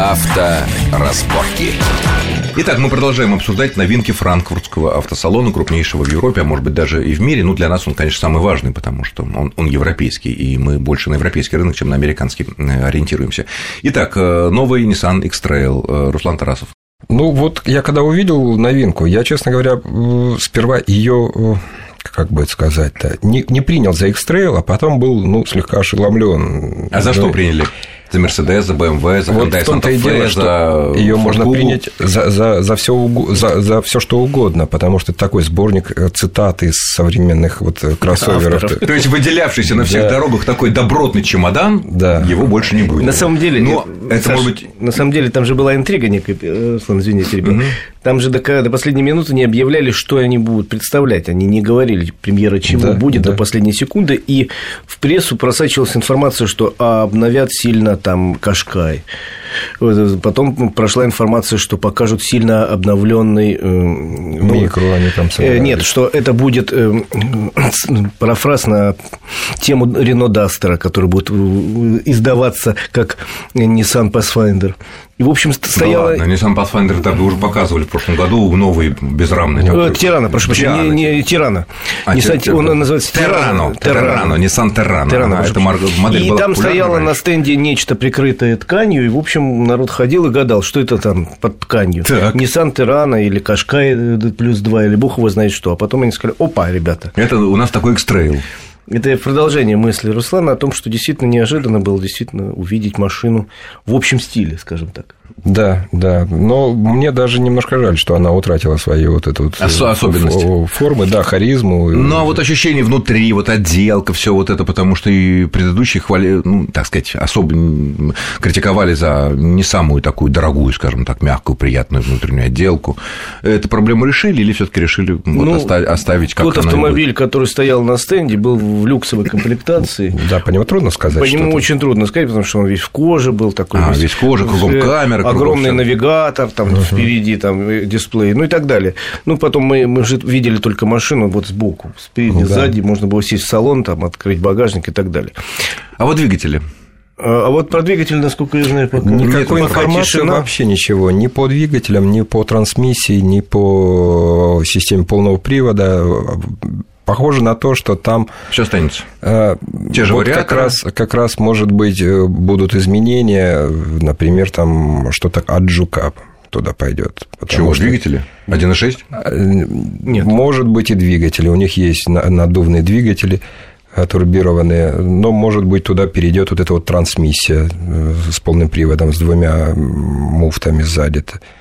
Авторазборки. Итак, мы продолжаем обсуждать новинки франкфуртского автосалона, крупнейшего в Европе, а может быть даже и в мире. Ну, для нас он, конечно, самый важный, потому что он, он европейский, и мы больше на европейский рынок, чем на американский э, ориентируемся. Итак, э, новый Nissan X-Trail. Э, Руслан Тарасов. Ну, вот я когда увидел новинку, я, честно говоря, сперва ее как бы это сказать-то, не, не принял за X-Trail, а потом был, ну, слегка ошеломлен. А за что приняли? За Мерседес, за БМВ, за вот Hyundai в том-то и дело, что ее можно принять за, за, за, все, за, за все что угодно, потому что это такой сборник э, цитат из современных вот э, кроссоверов. То есть выделявшийся на всех дорогах такой добротный чемодан, да. его больше не будет. На самом деле, Но это Саш, может быть... на самом деле там же была интрига некая, э, Руслан, извините, ребят. Угу. Там же до, до последней минуты не объявляли, что они будут представлять. Они не говорили премьера чему да, будет да. до последней секунды. И в прессу просачивалась информация, что обновят сильно там Кашкай. Потом прошла информация, что покажут сильно обновленный э, ну, микро, они там собрались. Э, нет, что это будет э, парафраз на тему Рено Дастера, который будет издаваться как Nissan Pathfinder. И, в общем, стояла... Ну ладно, Nissan Pathfinder тогда уже показывали в прошлом году, новый безрамный. Такой. Тирана, прошу прощения, не, не Тирана. А, Nissan, тир... Он называется Террано. Террано, Nissan Terrano. Террано это модель И там стояло раньше. на стенде нечто прикрытое тканью, и, в общем, народ ходил и гадал, что это там под тканью. Так. Nissan Terrano или Кашкай плюс 2, или бог его знает что. А потом они сказали, опа, ребята. Это у нас такой экстрейл. Это продолжение мысли Руслана о том, что действительно неожиданно было действительно увидеть машину в общем стиле, скажем так. Да, да. Но мне даже немножко жаль, что она утратила свои вот эту вот Ос- особенности. формы, да, харизму. Ну, а вот ощущение внутри, вот отделка, все вот это, потому что и предыдущие хвали, ну, так сказать, особо критиковали за не самую такую дорогую, скажем так, мягкую, приятную внутреннюю отделку. Эту проблему решили или все таки решили вот ну, оставить как Тот автомобиль, который стоял на стенде, был в люксовой комплектации. Да, по нему трудно сказать. По нему очень трудно сказать, потому что он весь в коже был такой. А, весь в коже, кругом камера, огромный навигатор, там впереди там э, дисплей, ну и так далее. Ну, потом мы, мы же видели только машину вот сбоку, спереди, ну, сзади, можно было сесть в салон, там, открыть багажник и так далее. А вот двигатели? А, а вот про двигатель, насколько я знаю, пока никакой нет, информации тишина. вообще ничего, ни по двигателям, ни по трансмиссии, ни по системе полного привода похоже на то, что там... Все останется. Э, Те же вот как раз, как раз, может быть, э, будут изменения, например, там что-то от Жука туда пойдет. Чего, что... двигатели? 1.6? Э, нет. Может быть, и двигатели. У них есть надувные двигатели турбированные, но, может быть, туда перейдет вот эта вот трансмиссия с полным приводом, с двумя муфтами сзади.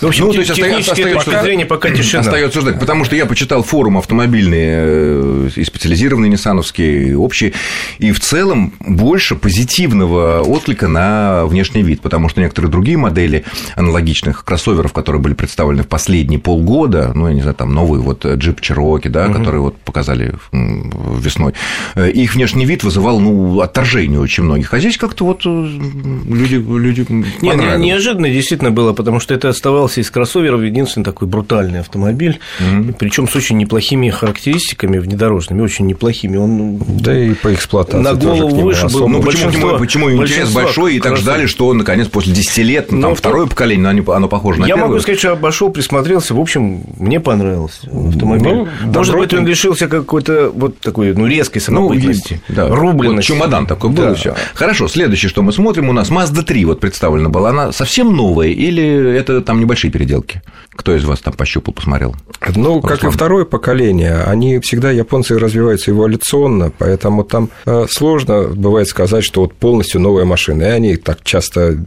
В общем, ну, то есть остается, остается, зрения пока тишина. Остается ждать, потому что я почитал форум автомобильные э, и специализированные ниссановские, и общие, и в целом больше позитивного отклика на внешний вид, потому что некоторые другие модели аналогичных кроссоверов, которые были представлены в последние полгода, ну, я не знаю, там новый вот джип Cherokee, да, угу. который вот показали весной, э, их внешний вид вызывал, ну, отторжение очень многих. А здесь как-то вот э, люди, люди не, неожиданно действительно было, потому что это оставалось оказался из кроссоверов единственный такой брутальный автомобиль, mm-hmm. причем с очень неплохими характеристиками внедорожными, очень неплохими. Он да и по эксплуатации на голову выше был. Ну, почему, почему интерес большой, и так ждали, что он, наконец, после 10 лет, ну, там, второе поколение, оно, оно похоже на Я первое. могу сказать, что обошел, присмотрелся, в общем, мне понравился автомобиль. Ну, Может быть, он лишился какой-то вот такой, ну, резкой ну, самобытности, ну, да. рубленности. Вот чемодан такой был, да. все. Хорошо, следующее, что мы смотрим, у нас Mazda 3 вот представлена была, она совсем новая или это там небольшая большие переделки. Кто из вас там пощупал, посмотрел? Ну, Руслан. как и второе поколение, они всегда, японцы, развиваются эволюционно, поэтому там э, сложно бывает сказать, что вот полностью новая машина, и они так часто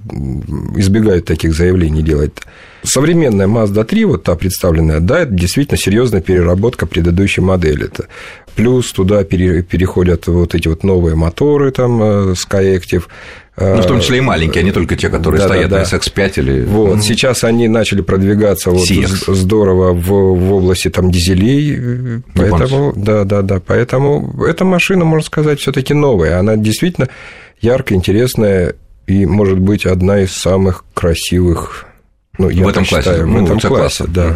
избегают таких заявлений делать. Современная Mazda 3, вот та представленная, да, это действительно серьезная переработка предыдущей модели. Это плюс туда переходят вот эти вот новые моторы, там, э, Skyactiv, ну, в том числе и маленькие, а не только те, которые да, стоят да, да. на SX5 или... Вот, mm. сейчас они начали продвигаться вот здорово в, в области там дизелей, поэтому, да, да, да, поэтому эта машина, можно сказать, все таки новая, она действительно яркая, интересная и, может быть, одна из самых красивых Ну, я в этом классе, считаю, в этом классе, да.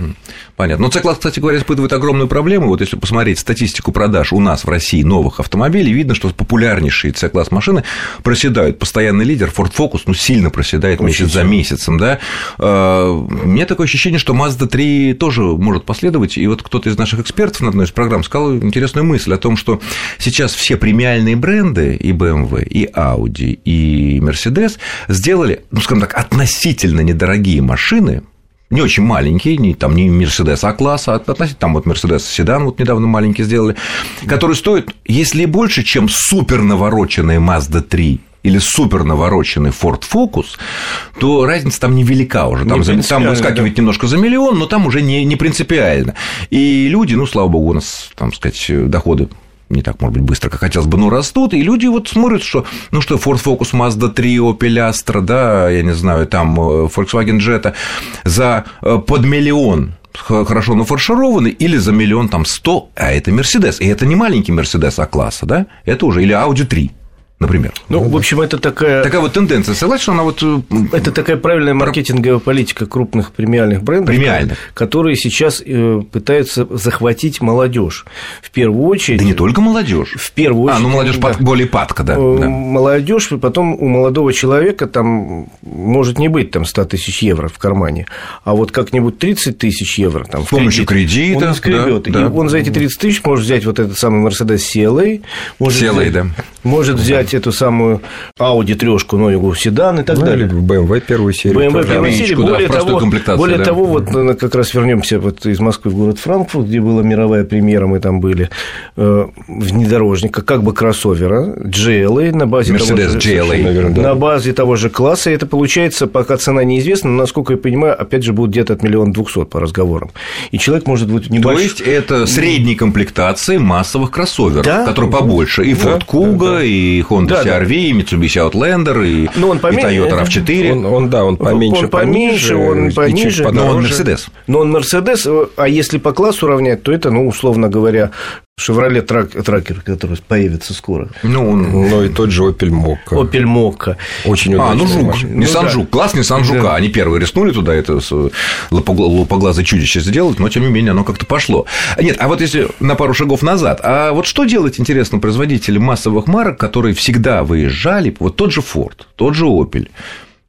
Понятно. Но C-класс, кстати говоря, испытывает огромную проблему. Вот если посмотреть статистику продаж у нас в России новых автомобилей, видно, что популярнейшие C-класс машины проседают. Постоянный лидер Ford Focus, ну, сильно проседает Очень месяц сильно. за месяцем, да. У меня такое ощущение, что Mazda 3 тоже может последовать. И вот кто-то из наших экспертов на одной из программ сказал интересную мысль о том, что сейчас все премиальные бренды и BMW, и Audi, и Mercedes сделали, ну, скажем так, относительно недорогие машины, машины, не очень маленькие, не, там не Мерседес А-класса, а относительно, там вот Мерседес седан вот недавно маленький сделали, который стоит, если больше, чем супер навороченная Mazda 3 или супер навороченный Ford Focus, то разница там невелика уже. Там, не там выскакивает да. немножко за миллион, но там уже не, не принципиально. И люди, ну, слава богу, у нас, там сказать, доходы не так, может быть, быстро, как хотелось бы, но растут, и люди вот смотрят, что, ну что, Ford Focus, Mazda 3, Opel Astra, да, я не знаю, там э, Volkswagen Jetta за э, под миллион хорошо нафаршированный, или за миллион там сто, а это Мерседес. И это не маленький Мерседес А-класса, да? Это уже, или Audi 3 например. Ну, в общем, это такая... Такая вот тенденция. Согласен, что она вот... Это такая правильная маркетинговая политика крупных премиальных брендов, премиальных. которые сейчас э, пытаются захватить молодежь. В первую очередь... Да не только молодежь. В первую очередь... А, ну, молодежь да. более падка, да. Э, да. Молодежь, потом у молодого человека там может не быть там 100 тысяч евро в кармане, а вот как-нибудь 30 тысяч евро там С помощью кредит, кредита. Он скребет. Да, да. И он за эти 30 тысяч может взять вот этот самый Mercedes CLA, может, CLA, взять, да. Может взять эту самую Audi трешку, ну, его седан и так ну, далее. BMW первую серию. BMW первую серию. Более, да, того, более да. того, вот как раз вернемся вот из Москвы в город Франкфурт, где была мировая премьера, мы там были, э, внедорожника, как бы кроссовера, GLA на базе Mercedes того же, GLA, наверное, да. на базе того же класса. Это получается, пока цена неизвестна, но, насколько я понимаю, опять же, будет где-то от миллиона двухсот по разговорам. И человек может быть небольшой. То есть, это средней комплектации массовых кроссоверов, да? которые побольше. И Ford Kuga, да, да. И Honda да, CR-V, и Mitsubishi Outlander, и, ну, он поменьше, и Toyota RAV4. Он, он, да, он поменьше, он поменьше, он пониже, но он Мерседес. Но он Мерседес, а если по классу равнять, то это, ну, условно говоря, Шевроле трак, Тракер, который появится скоро. Ну, он... ну и тот же Opel Mokka. Opel Mokka. Очень А, ну Жук. Машина. Nissan ну, да. Жук. Класс Nissan Жука. Да. Они первые рискнули туда это лупоглазое чудище сделать, но тем не менее оно как-то пошло. Нет, а вот если на пару шагов назад, а вот что делать, интересно, производители массовых марок, которые всегда выезжали, вот тот же Ford, тот же Opel,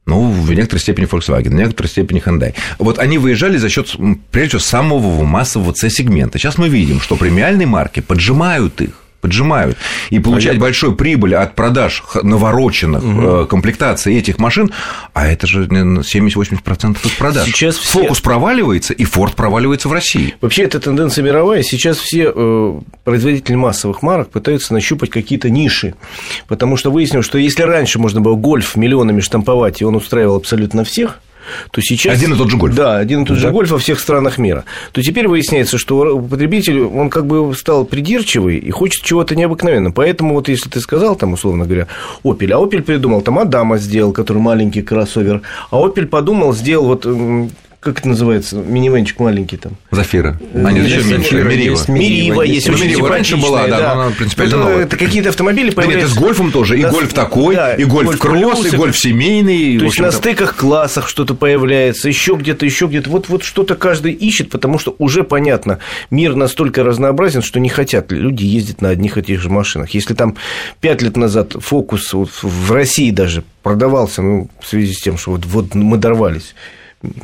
ну, в некоторой степени Volkswagen, в некоторой степени Hyundai. Вот они выезжали за счет, прежде всего, самого массового C-сегмента. Сейчас мы видим, что премиальные марки поджимают их поджимают, и получать а большую прибыль от продаж навороченных угу. комплектаций этих машин, а это же 70-80% их продаж. Сейчас все... Фокус проваливается, и Форд проваливается в России. Вообще, это тенденция мировая. Сейчас все э, производители массовых марок пытаются нащупать какие-то ниши, потому что выяснилось, что если раньше можно было гольф миллионами штамповать, и он устраивал абсолютно всех, то сейчас... Один и тот же гольф. Да, один и тот да. же гольф во всех странах мира. То теперь выясняется, что потребитель, он как бы стал придирчивый и хочет чего-то необыкновенного. Поэтому вот если ты сказал, там, условно говоря, Opel, а Opel придумал, там, Адама сделал, который маленький кроссовер, а Opel подумал, сделал вот как это называется, минивенчик маленький там. Зафира. А нет, еще меньше. Мирива. Мирива есть, ну, Мирива раньше была, да, да. но она принципиально это, новая. Это какие-то автомобили появляются. Да нет, это с гольфом тоже, и да, гольф такой, да, и гольф, гольф кросс, и гольф семейный. То есть на стыках классах что-то появляется, еще где-то, еще где-то. Вот, вот что-то каждый ищет, потому что уже понятно, мир настолько разнообразен, что не хотят люди ездить на одних и тех же машинах. Если там пять лет назад фокус вот в России даже продавался, ну, в связи с тем, что вот, вот мы дорвались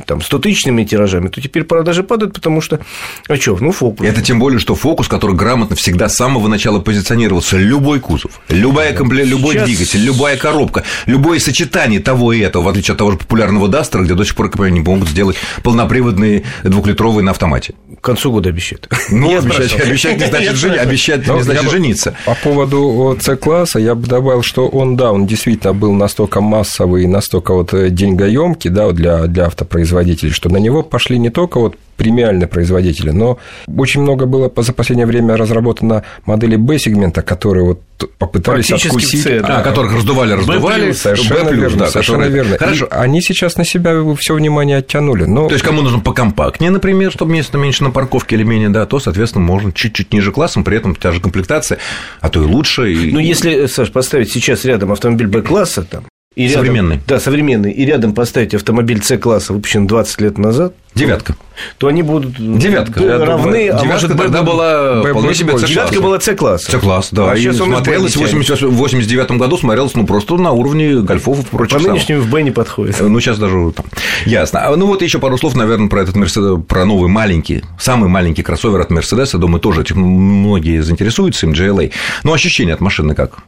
там, 100 тысячными тиражами, то теперь продажи падают, потому что, а что, ну, фокус. Это тем более, что фокус, который грамотно всегда с самого начала позиционировался, любой кузов, любая компле... любой Сейчас... двигатель, любая коробка, любое сочетание того и этого, в отличие от того же популярного Дастера, где до сих пор, не могут сделать полноприводные двухлитровые на автомате. К концу года обещают. Ну, обещать, обещать не значит, жени... обещать не значит жениться. По поводу С-класса я бы добавил, что он, да, он действительно был настолько массовый, настолько вот деньгоемкий, да, для, для авто производителей, что на него пошли не только вот премиальные производители, но очень много было за последнее время разработано модели B-сегмента, которые вот попытались откусить, C, да. а, которых раздували, раздували, совершенно B+, верно, да, совершенно верно. Хорошо. И они сейчас на себя все внимание оттянули. Но... То есть кому нужно покомпактнее, например, чтобы место меньше на парковке или менее, да, то, соответственно, можно чуть-чуть ниже классом, при этом та же комплектация, а то и лучше. И... Ну, если, Саш, поставить сейчас рядом автомобиль B-класса, там, И современный. Рядом, да, современный. И рядом поставить автомобиль С-класса, выпущенный 20 лет назад. Девятка. То они будут Девятка. равны. Девятка а может, тогда была вполне себе С-класс. Девятка была С-класса. С-класс, да. А и сейчас смотрелась в 89 году, смотрелась, ну, просто на уровне гольфов и прочих По нынешнему в Б не подходит. Ну, сейчас даже там. Ясно. А, ну, вот еще пару слов, наверное, про этот Мерседес, про новый маленький, самый маленький кроссовер от Мерседеса. Думаю, тоже этим многие заинтересуются, им GLA. Ну, ощущение от машины как?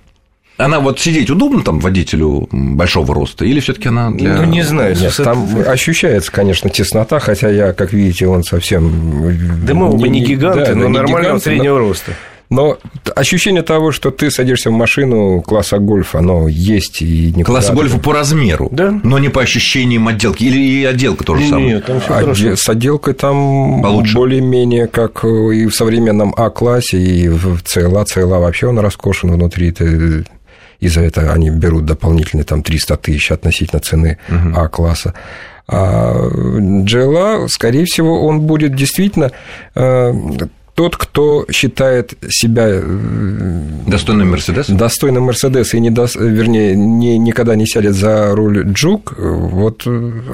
Она вот сидеть удобно там водителю большого роста, или все-таки она для... Ну, не знаю. Нет, там ощущается, конечно, теснота, хотя я, как видите, он совсем... Да мы оба не, не гиганты, да, но нормального гигант, среднего но... роста. Но ощущение того, что ты садишься в машину класса гольф, оно есть и никуда. Класса гольфа по размеру, да? но не по ощущениям отделки. Или и отделка тоже нет, самое? Нет, там все Отде... С отделкой там Получше. более-менее как и в современном А-классе, и в CLA. CLA вообще он раскошен внутри. Ты и за это они берут дополнительные там 300 тысяч относительно цены угу. А-класса. А GLA, скорее всего, он будет действительно э, тот, кто считает себя э, достойным Мерседеса, достойным Мерседеса и не до... вернее не, никогда не сядет за руль Джук, вот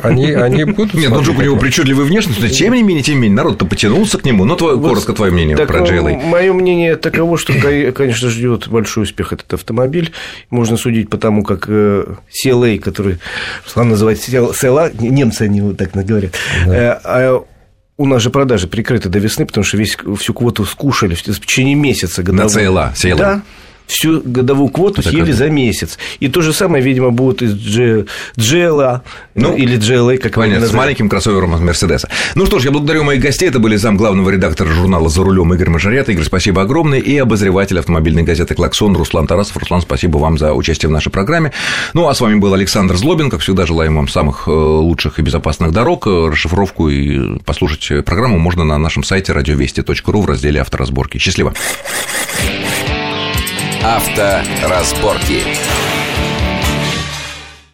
они, они будут. Нет, ну Джук у него причудливая внешность, но тем не менее, тем не менее, народ-то потянулся к нему. Ну, твое, вот коротко твое мнение так, про Джейла. Мое мнение таково, что, конечно, ждет большой успех этот автомобиль. Можно судить по тому, как CLA, э, который Руслан называет CLA, немцы они вот так говорят, да. У нас же продажи прикрыты до весны, потому что весь, всю квоту скушали в течение месяца годового. На CLA, CLA. Да, всю годовую квоту Это съели за месяц. И то же самое, видимо, будет из GLA ну, или GLA, как понятно, с маленьким кроссовером от Мерседеса. Ну что ж, я благодарю моих гостей. Это были зам главного редактора журнала «За рулем» Игорь Мажорет. Игорь, спасибо огромное. И обозреватель автомобильной газеты «Клаксон» Руслан Тарасов. Руслан, спасибо вам за участие в нашей программе. Ну, а с вами был Александр Злобин. Как всегда, желаем вам самых э, лучших и безопасных дорог. Расшифровку и послушать программу можно на нашем сайте радиовести.ру в разделе «Авторазборки». Счастливо! Авторазборки.